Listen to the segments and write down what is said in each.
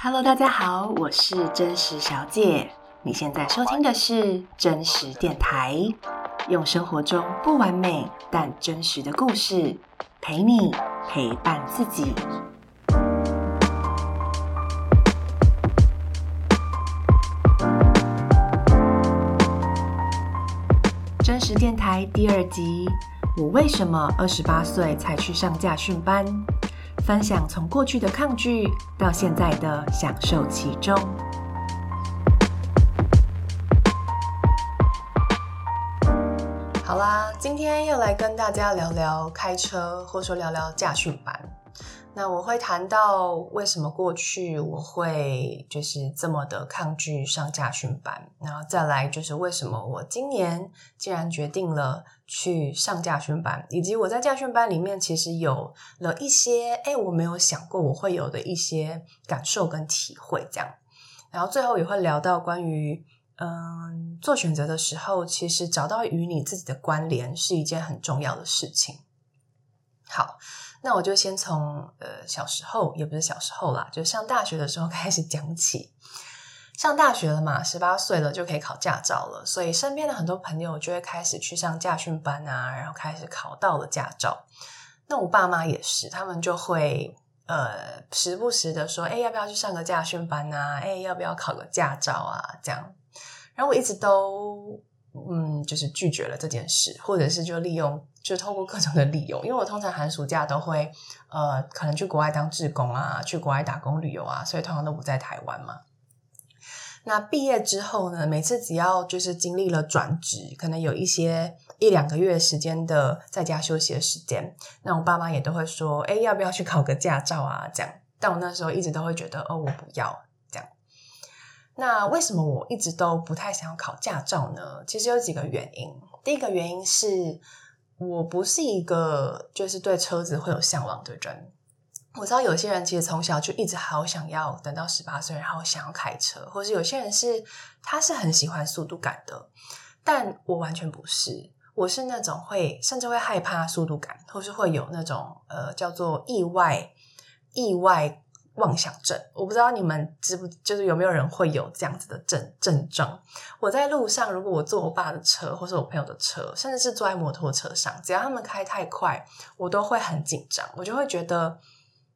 Hello，大家好，我是真实小姐。你现在收听的是真实电台，用生活中不完美但真实的故事陪你陪伴自己。真实电台第二集：我为什么二十八岁才去上驾训班？分享从过去的抗拒到现在的享受其中。好啦，今天又来跟大家聊聊开车，或者说聊聊驾训班。那我会谈到为什么过去我会就是这么的抗拒上驾训班，然后再来就是为什么我今年竟然决定了去上驾训班，以及我在驾训班里面其实有了一些哎我没有想过我会有的一些感受跟体会这样，然后最后也会聊到关于嗯做选择的时候，其实找到与你自己的关联是一件很重要的事情。好。那我就先从呃小时候，也不是小时候啦，就上大学的时候 开始讲起。上大学了嘛，十八岁了就可以考驾照了，所以身边的很多朋友就会开始去上驾训班啊，然后开始考到了驾照。那我爸妈也是，他们就会呃时不时的说，哎，要不要去上个驾训班啊？哎，要不要考个驾照啊？这样。然后我一直都。嗯，就是拒绝了这件事，或者是就利用，就透过各种的理由，因为我通常寒暑假都会，呃，可能去国外当志工啊，去国外打工旅游啊，所以通常都不在台湾嘛。那毕业之后呢，每次只要就是经历了转职，可能有一些一两个月时间的在家休息的时间，那我爸妈也都会说，哎，要不要去考个驾照啊？这样，但我那时候一直都会觉得，哦，我不要。那为什么我一直都不太想要考驾照呢？其实有几个原因。第一个原因是我不是一个就是对车子会有向往的人。我知道有些人其实从小就一直好想要等到十八岁，然后想要开车，或是有些人是他是很喜欢速度感的，但我完全不是。我是那种会甚至会害怕速度感，或是会有那种呃叫做意外意外。妄想症，我不知道你们知不就是有没有人会有这样子的症症状。我在路上，如果我坐我爸的车，或是我朋友的车，甚至是坐在摩托车上，只要他们开太快，我都会很紧张。我就会觉得，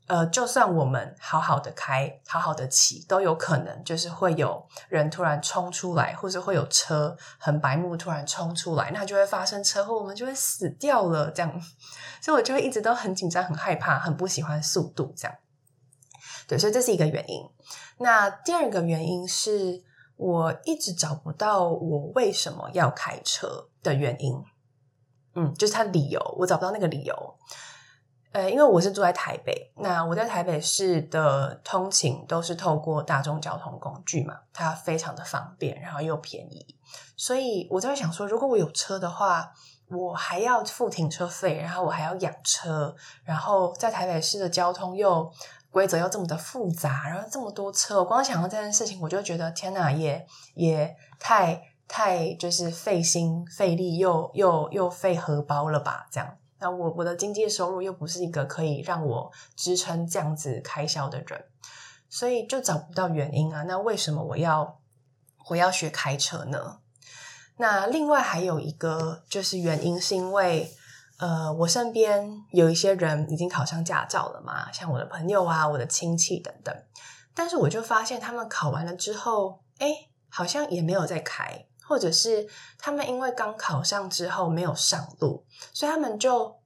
呃，就算我们好好的开，好好的骑，都有可能就是会有人突然冲出来，或者会有车很白目突然冲出来，那就会发生车祸，我们就会死掉了。这样，所以我就会一直都很紧张、很害怕、很不喜欢速度这样。所以这是一个原因。那第二个原因是我一直找不到我为什么要开车的原因。嗯，就是他理由，我找不到那个理由。呃，因为我是住在台北，那我在台北市的通勤都是透过大众交通工具嘛，它非常的方便，然后又便宜。所以我在想说，如果我有车的话，我还要付停车费，然后我还要养车，然后在台北市的交通又。规则又这么的复杂，然后这么多车，我光想到这件事情，我就觉得天哪，也也太太就是费心费力又又又费荷包了吧？这样，那我我的经济收入又不是一个可以让我支撑这样子开销的人，所以就找不到原因啊。那为什么我要我要学开车呢？那另外还有一个就是原因，是因为。呃，我身边有一些人已经考上驾照了嘛，像我的朋友啊，我的亲戚等等。但是我就发现他们考完了之后，哎，好像也没有再开，或者是他们因为刚考上之后没有上路，所以他们就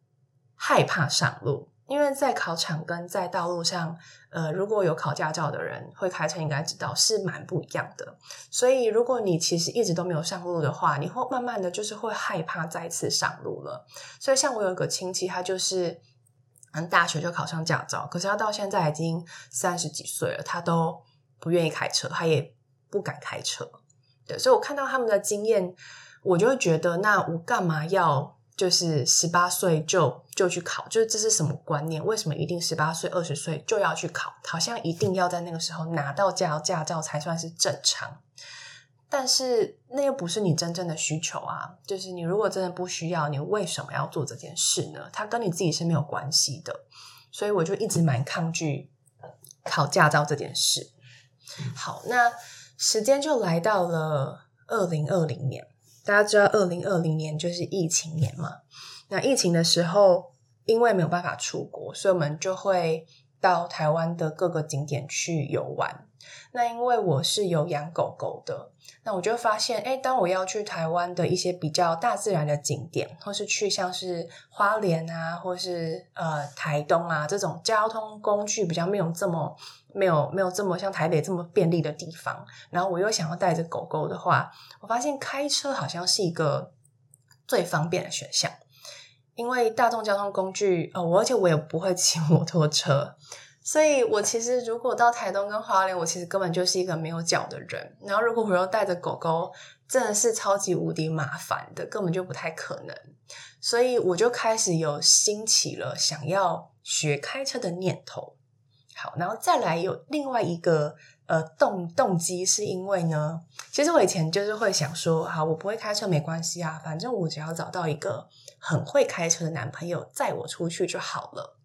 害怕上路。因为在考场跟在道路上，呃，如果有考驾照的人会开车，应该知道是蛮不一样的。所以，如果你其实一直都没有上路的话，你会慢慢的就是会害怕再次上路了。所以，像我有一个亲戚，他就是嗯，大学就考上驾照，可是他到现在已经三十几岁了，他都不愿意开车，他也不敢开车。对，所以我看到他们的经验，我就会觉得，那我干嘛要？就是十八岁就就去考，就是这是什么观念？为什么一定十八岁、二十岁就要去考？好像一定要在那个时候拿到驾驾照才算是正常。但是那又不是你真正的需求啊！就是你如果真的不需要，你为什么要做这件事呢？它跟你自己是没有关系的。所以我就一直蛮抗拒考驾照这件事。好，那时间就来到了二零二零年。大家知道，二零二零年就是疫情年嘛。那疫情的时候，因为没有办法出国，所以我们就会到台湾的各个景点去游玩。那因为我是有养狗狗的，那我就发现，诶，当我要去台湾的一些比较大自然的景点，或是去像是花莲啊，或是呃台东啊这种交通工具比较没有这么。没有没有这么像台北这么便利的地方，然后我又想要带着狗狗的话，我发现开车好像是一个最方便的选项，因为大众交通工具哦，我而且我也不会骑摩托车，所以我其实如果到台东跟花莲，我其实根本就是一个没有脚的人，然后如果我又带着狗狗，真的是超级无敌麻烦的，根本就不太可能，所以我就开始有兴起了想要学开车的念头。好，然后再来有另外一个呃动动机，是因为呢，其实我以前就是会想说，好，我不会开车没关系啊，反正我只要找到一个很会开车的男朋友载我出去就好了。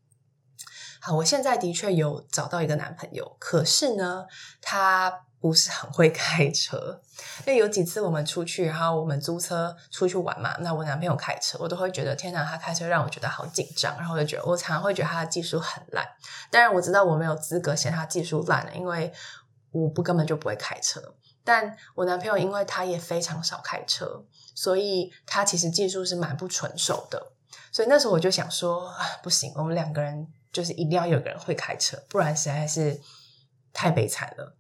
好，我现在的确有找到一个男朋友，可是呢，他。不是很会开车，因为有几次我们出去，然后我们租车出去玩嘛，那我男朋友开车，我都会觉得天哪，他开车让我觉得好紧张，然后我就觉得我常常会觉得他的技术很烂。当然我知道我没有资格嫌他技术烂了，因为我不根本就不会开车。但我男朋友因为他也非常少开车，所以他其实技术是蛮不纯熟的。所以那时候我就想说，不行，我们两个人就是一定要有个人会开车，不然实在是太悲惨了。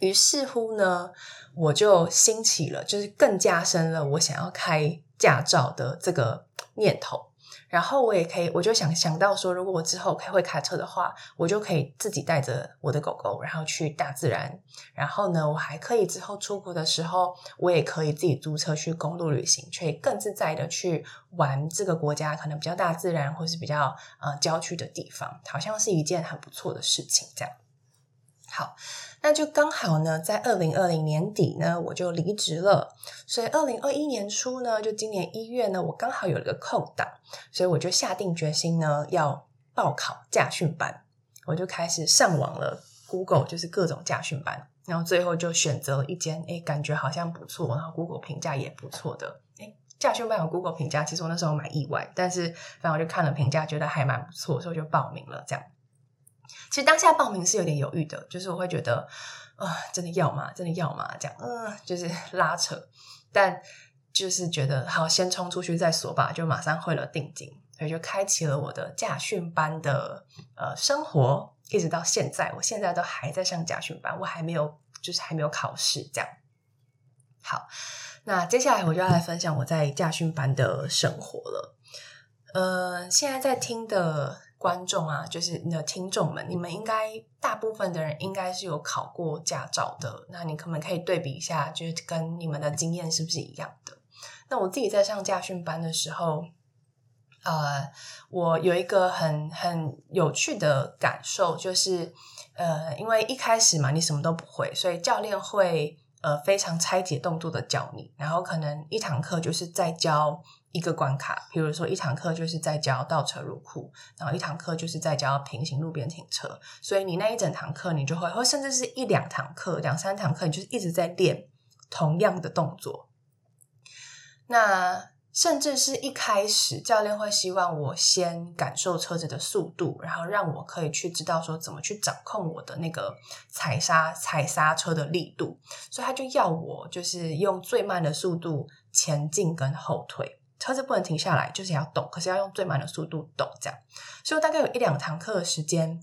于是乎呢，我就兴起了，就是更加深了我想要开驾照的这个念头。然后我也可以，我就想想到说，如果我之后可以会开车的话，我就可以自己带着我的狗狗，然后去大自然。然后呢，我还可以之后出国的时候，我也可以自己租车去公路旅行，却更自在的去玩这个国家可能比较大自然或是比较呃郊区的地方，好像是一件很不错的事情。这样，好。那就刚好呢，在二零二零年底呢，我就离职了。所以二零二一年初呢，就今年一月呢，我刚好有了个空档，所以我就下定决心呢，要报考驾训班。我就开始上网了，Google 就是各种驾训班，然后最后就选择了一间，诶，感觉好像不错，然后 Google 评价也不错的。诶，驾训班有 Google 评价，其实我那时候蛮意外，但是反正我就看了评价，觉得还蛮不错，所以就报名了，这样。其实当下报名是有点犹豫的，就是我会觉得，啊、真的要吗？真的要吗？这样，嗯、就是 拉扯，但就是觉得好，先冲出去再说吧，就马上汇了定金，所以就开启了我的驾训班的呃生活，一直到现在，我现在都还在上驾训班，我还没有，就是还没有考试，这样。好，那接下来我就要来分享我在驾训班的生活了。呃，现在在听的。观众啊，就是你的听众们，你们应该大部分的人应该是有考过驾照的。那你可不可以对比一下，就是跟你们的经验是不是一样的？那我自己在上驾训班的时候，呃，我有一个很很有趣的感受，就是呃，因为一开始嘛，你什么都不会，所以教练会呃非常拆解动作的教你，然后可能一堂课就是在教。一个关卡，比如说一堂课就是在教倒车入库，然后一堂课就是在教平行路边停车，所以你那一整堂课你就会，或甚至是一两堂课、两三堂课，你就是一直在练同样的动作。那甚至是一开始教练会希望我先感受车子的速度，然后让我可以去知道说怎么去掌控我的那个踩刹踩刹车的力度，所以他就要我就是用最慢的速度前进跟后退。车子不能停下来，就是要动，可是要用最慢的速度动，这样。所以我大概有一两堂课的时间，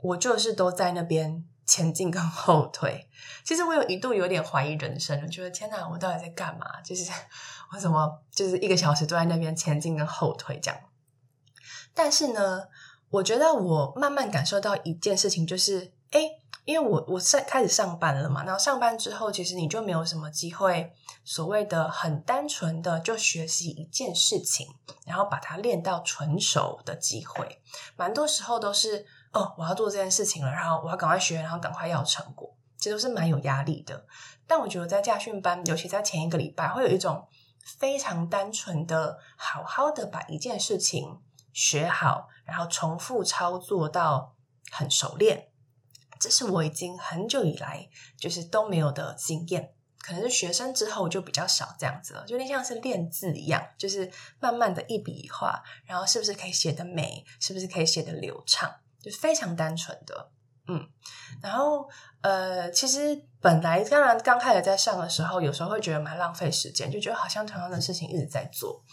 我就是都在那边前进跟后退。其实我有一度有点怀疑人生，我觉得天哪，我到底在干嘛？就是我怎么就是一个小时都在那边前进跟后退这样。但是呢，我觉得我慢慢感受到一件事情，就是诶因为我我上开始上班了嘛，然后上班之后，其实你就没有什么机会，所谓的很单纯的就学习一件事情，然后把它练到纯熟的机会。蛮多时候都是哦，我要做这件事情了，然后我要赶快学，然后赶快要成果，其实都是蛮有压力的。但我觉得在驾训班，尤其在前一个礼拜，会有一种非常单纯的，好好的把一件事情学好，然后重复操作到很熟练。这是我已经很久以来就是都没有的经验。可能是学生之后就比较少这样子了，就有点像是练字一样，就是慢慢的一笔一画，然后是不是可以写得美，是不是可以写得流畅，就非常单纯的，嗯。然后呃，其实本来当然刚开始在上的时候，有时候会觉得蛮浪费时间，就觉得好像同样的事情一直在做。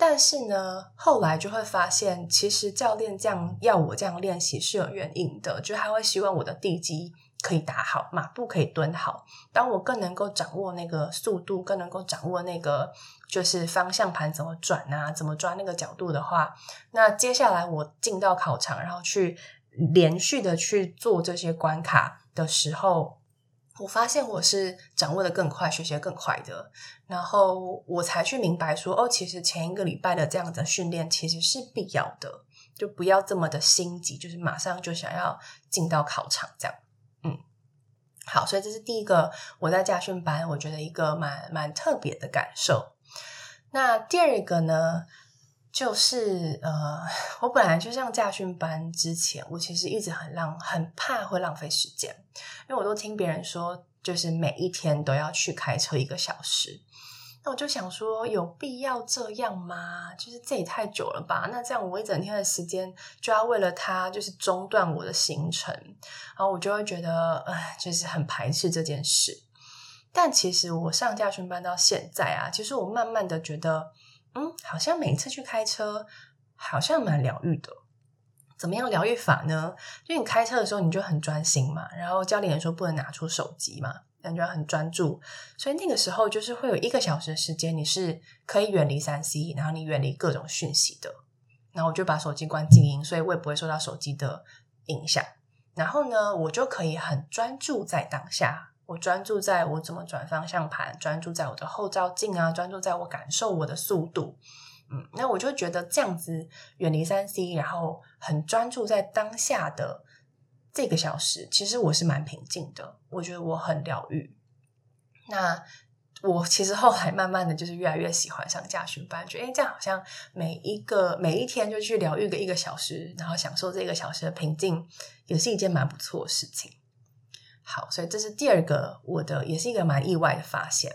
但是呢，后来就会发现，其实教练这样要我这样练习是有原因的，就他会希望我的地基。可以打好，马步可以蹲好。当我更能够掌握那个速度，更能够掌握那个就是方向盘怎么转啊，怎么抓那个角度的话，那接下来我进到考场，然后去连续的去做这些关卡的时候，我发现我是掌握的更快，学习的更快的。然后我才去明白说，哦，其实前一个礼拜的这样的训练其实是必要的，就不要这么的心急，就是马上就想要进到考场这样。好，所以这是第一个我在家训班，我觉得一个蛮蛮特别的感受。那第二个呢，就是呃，我本来就上驾训班之前，我其实一直很浪，很怕会浪费时间，因为我都听别人说，就是每一天都要去开车一个小时。那我就想说，有必要这样吗？就是这也太久了吧？那这样我一整天的时间就要为了他，就是中断我的行程，然后我就会觉得，哎，就是很排斥这件事。但其实我上驾训班到现在啊，其实我慢慢的觉得，嗯，好像每次去开车，好像蛮疗愈的。怎么样疗愈法呢？就你开车的时候，你就很专心嘛，然后教练也说不能拿出手机嘛。感觉很专注，所以那个时候就是会有一个小时的时间，你是可以远离三 C，然后你远离各种讯息的。然后我就把手机关静音，所以我也不会受到手机的影响。然后呢，我就可以很专注在当下，我专注在我怎么转方向盘，专注在我的后照镜啊，专注在我感受我的速度。嗯，那我就觉得这样子远离三 C，然后很专注在当下的。这个小时其实我是蛮平静的，我觉得我很疗愈。那我其实后来慢慢的就是越来越喜欢上驾训班，觉得诶这样好像每一个每一天就去疗愈个一个小时，然后享受这个小时的平静，也是一件蛮不错的事情。好，所以这是第二个我的，也是一个蛮意外的发现。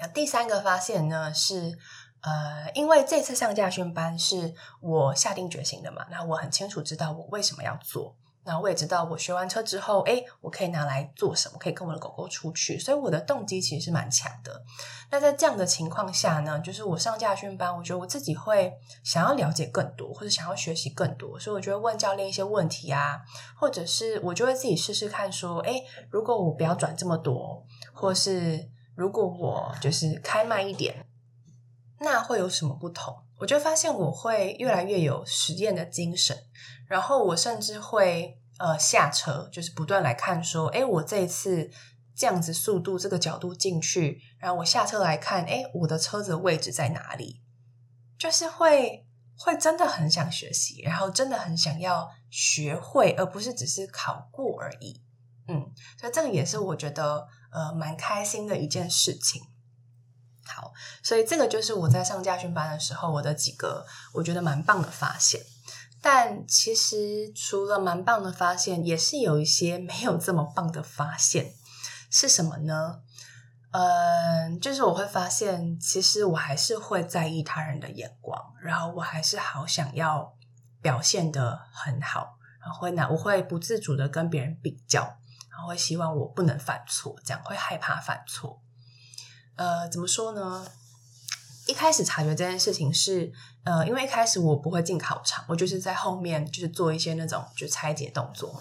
那第三个发现呢是，呃，因为这次上驾训班是我下定决心的嘛，那我很清楚知道我为什么要做。那我也知道，我学完车之后，诶，我可以拿来做什么？可以跟我的狗狗出去，所以我的动机其实是蛮强的。那在这样的情况下呢，就是我上驾训班，我觉得我自己会想要了解更多，或者想要学习更多，所以我就会问教练一些问题啊，或者是我就会自己试试看，说，诶，如果我不要转这么多，或是如果我就是开慢一点，那会有什么不同？我就发现我会越来越有实验的精神。然后我甚至会呃下车，就是不断来看说，诶，我这一次这样子速度这个角度进去，然后我下车来看，诶，我的车子的位置在哪里？就是会会真的很想学习，然后真的很想要学会，而不是只是考过而已。嗯，所以这个也是我觉得呃蛮开心的一件事情。好，所以这个就是我在上驾训班的时候，我的几个我觉得蛮棒的发现。但其实除了蛮棒的发现，也是有一些没有这么棒的发现。是什么呢？嗯，就是我会发现，其实我还是会在意他人的眼光，然后我还是好想要表现得很好，然后会拿我会不自主的跟别人比较，然后会希望我不能犯错，这样会害怕犯错。呃，怎么说呢？一开始察觉这件事情是，呃，因为一开始我不会进考场，我就是在后面就是做一些那种就拆解动作嘛。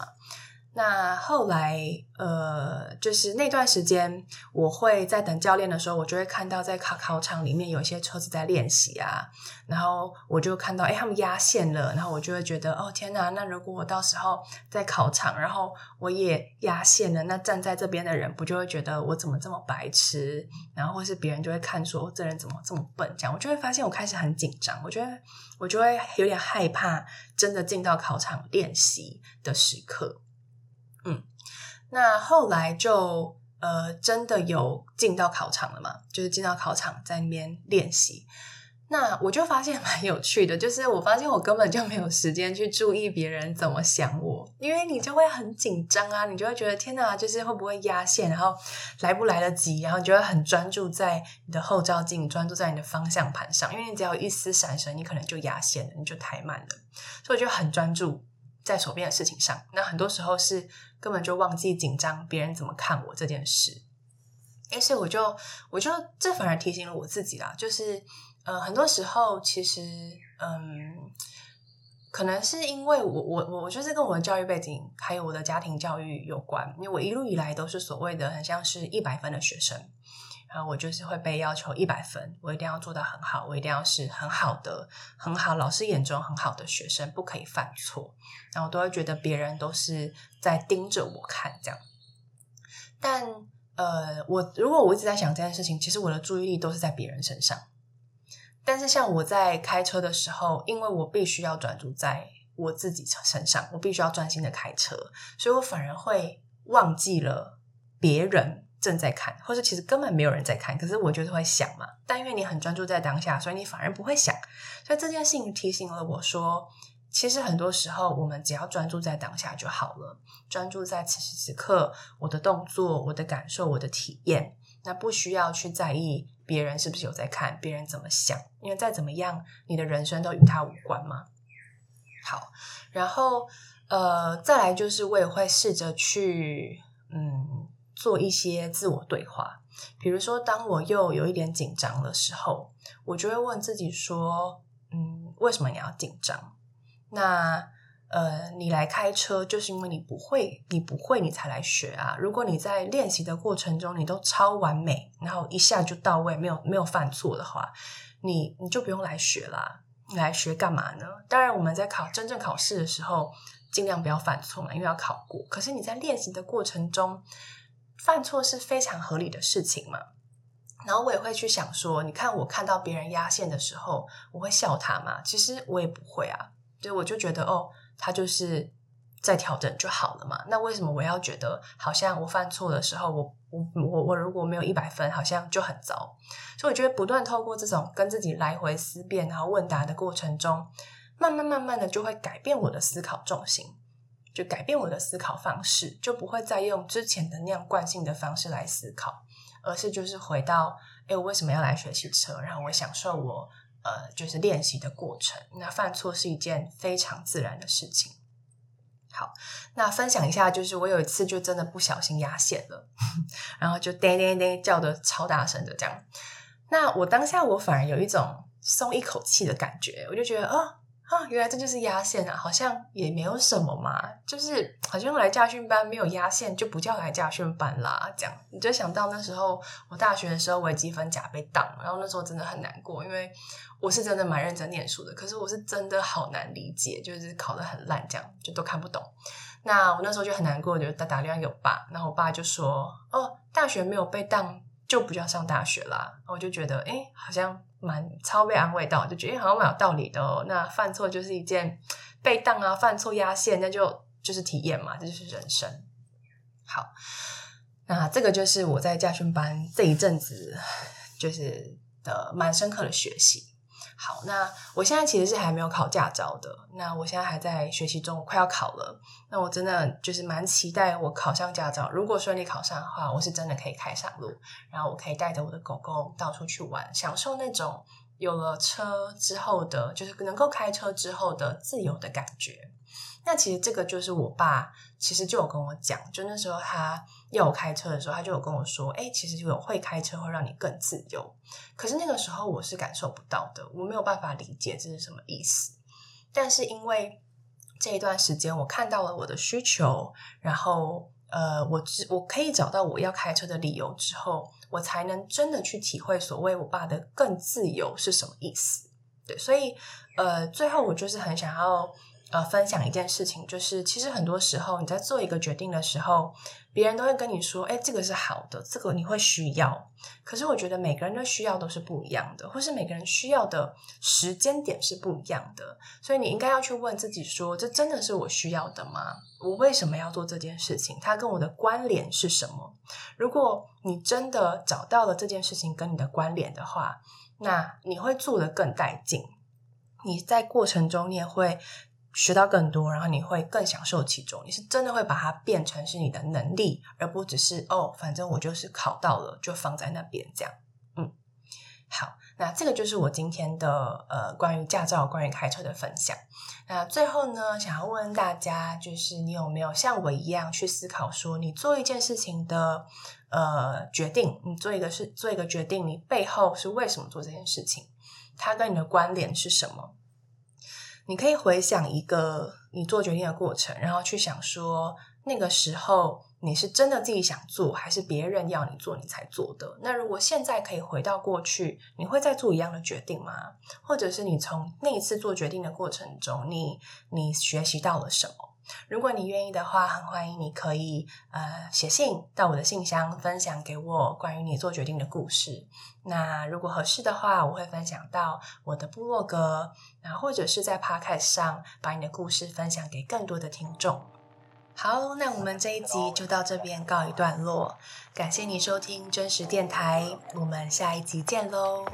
那后来，呃，就是那段时间，我会在等教练的时候，我就会看到在考考场里面有一些车子在练习啊，然后我就看到，哎，他们压线了，然后我就会觉得，哦，天哪，那如果我到时候在考场，然后我也压线了，那站在这边的人不就会觉得我怎么这么白痴？然后或是别人就会看说，哦，这人怎么这么笨？这样我就会发现我开始很紧张，我觉得我就会有点害怕，真的进到考场练习的时刻。嗯，那后来就呃真的有进到考场了嘛？就是进到考场在那边练习。那我就发现蛮有趣的，就是我发现我根本就没有时间去注意别人怎么想我，因为你就会很紧张啊，你就会觉得天哪，就是会不会压线，然后来不来得及，然后你就会很专注在你的后照镜，专注在你的方向盘上，因为你只要一丝闪神，你可能就压线了，你就太慢了，所以我就很专注在手边的事情上。那很多时候是根本就忘记紧张别人怎么看我这件事，于是我就我就这反而提醒了我自己啦，就是。呃，很多时候其实，嗯，可能是因为我我我我就是跟我的教育背景还有我的家庭教育有关，因为我一路以来都是所谓的很像是一百分的学生，然后我就是会被要求一百分，我一定要做到很好，我一定要是很好的、很好老师眼中很好的学生，不可以犯错，然后我都会觉得别人都是在盯着我看这样，但呃，我如果我一直在想这件事情，其实我的注意力都是在别人身上。但是像我在开车的时候，因为我必须要专注在我自己身上，我必须要专心的开车，所以我反而会忘记了别人正在看，或者其实根本没有人在看。可是我就是会想嘛，但因为你很专注在当下，所以你反而不会想。所以这件事情提醒了我说，其实很多时候我们只要专注在当下就好了，专注在此时此刻我的动作、我的感受、我的体验，那不需要去在意。别人是不是有在看？别人怎么想？因为再怎么样，你的人生都与他无关嘛。好，然后呃，再来就是我也会试着去嗯做一些自我对话。比如说，当我又有一点紧张的时候，我就会问自己说：嗯，为什么你要紧张？那呃，你来开车就是因为你不会，你不会，你才来学啊。如果你在练习的过程中你都超完美，然后一下就到位，没有没有犯错的话，你你就不用来学啦。你来学干嘛呢？当然，我们在考真正考试的时候，尽量不要犯错嘛，因为要考过。可是你在练习的过程中，犯错是非常合理的事情嘛。然后我也会去想说，你看我看到别人压线的时候，我会笑他吗？其实我也不会啊，所以我就觉得哦。他就是在调整就好了嘛。那为什么我要觉得好像我犯错的时候，我我我我如果没有一百分，好像就很糟？所以我觉得不断透过这种跟自己来回思辨，然后问答的过程中，慢慢慢慢的就会改变我的思考重心，就改变我的思考方式，就不会再用之前的那样惯性的方式来思考，而是就是回到，诶，我为什么要来学习车？然后我享受我。呃，就是练习的过程。那犯错是一件非常自然的事情。好，那分享一下，就是我有一次就真的不小心压线了，然后就叮叮叮叫的超大声的这样。那我当下我反而有一种松一口气的感觉，我就觉得啊。啊，原来这就是压线啊！好像也没有什么嘛，就是好像来驾训班没有压线就不叫来驾训班啦。这样你就想到那时候我大学的时候微积分甲被挡，然后那时候真的很难过，因为我是真的蛮认真念书的，可是我是真的好难理解，就是考得很烂，这样就都看不懂。那我那时候就很难过，就打打电话给我爸，然后我爸就说：“哦，大学没有被当就不叫上大学啦。”我就觉得，诶，好像。蛮超被安慰到，就觉得好像蛮有道理的哦。那犯错就是一件被当啊，犯错压线，那就就是体验嘛，这就是人生。好，那这个就是我在驾训班这一阵子就是的蛮深刻的学习。好，那我现在其实是还没有考驾照的。那我现在还在学习中，快要考了。那我真的就是蛮期待我考上驾照。如果顺利考上的话，我是真的可以开上路，然后我可以带着我的狗狗到处去玩，享受那种有了车之后的，就是能够开车之后的自由的感觉。那其实这个就是我爸，其实就有跟我讲，就那时候他要我开车的时候，他就有跟我说，哎，其实有会开车会让你更自由。可是那个时候我是感受不到的，我没有办法理解这是什么意思。但是因为这一段时间我看到了我的需求，然后呃，我知我可以找到我要开车的理由之后，我才能真的去体会所谓我爸的更自由是什么意思。对，所以呃，最后我就是很想要。呃，分享一件事情，就是其实很多时候你在做一个决定的时候，别人都会跟你说：“哎，这个是好的，这个你会需要。”可是我觉得每个人的需要都是不一样的，或是每个人需要的时间点是不一样的，所以你应该要去问自己说：“这真的是我需要的吗？我为什么要做这件事情？它跟我的关联是什么？”如果你真的找到了这件事情跟你的关联的话，那你会做得更带劲。你在过程中你也会学到更多，然后你会更享受其中。你是真的会把它变成是你的能力，而不只是哦，反正我就是考到了，就放在那边这样。嗯，好。那这个就是我今天的呃关于驾照、关于开车的分享。那最后呢，想要问大家，就是你有没有像我一样去思考说，你做一件事情的呃决定，你做一个事做一个决定，你背后是为什么做这件事情？它跟你的关联是什么？你可以回想一个你做决定的过程，然后去想说那个时候。你是真的自己想做，还是别人要你做你才做的？那如果现在可以回到过去，你会再做一样的决定吗？或者是你从那一次做决定的过程中，你你学习到了什么？如果你愿意的话，很欢迎你可以呃写信到我的信箱，分享给我关于你做决定的故事。那如果合适的话，我会分享到我的部落格，那或者是在 Podcast 上把你的故事分享给更多的听众。好，那我们这一集就到这边告一段落。感谢你收听真实电台，我们下一集见喽。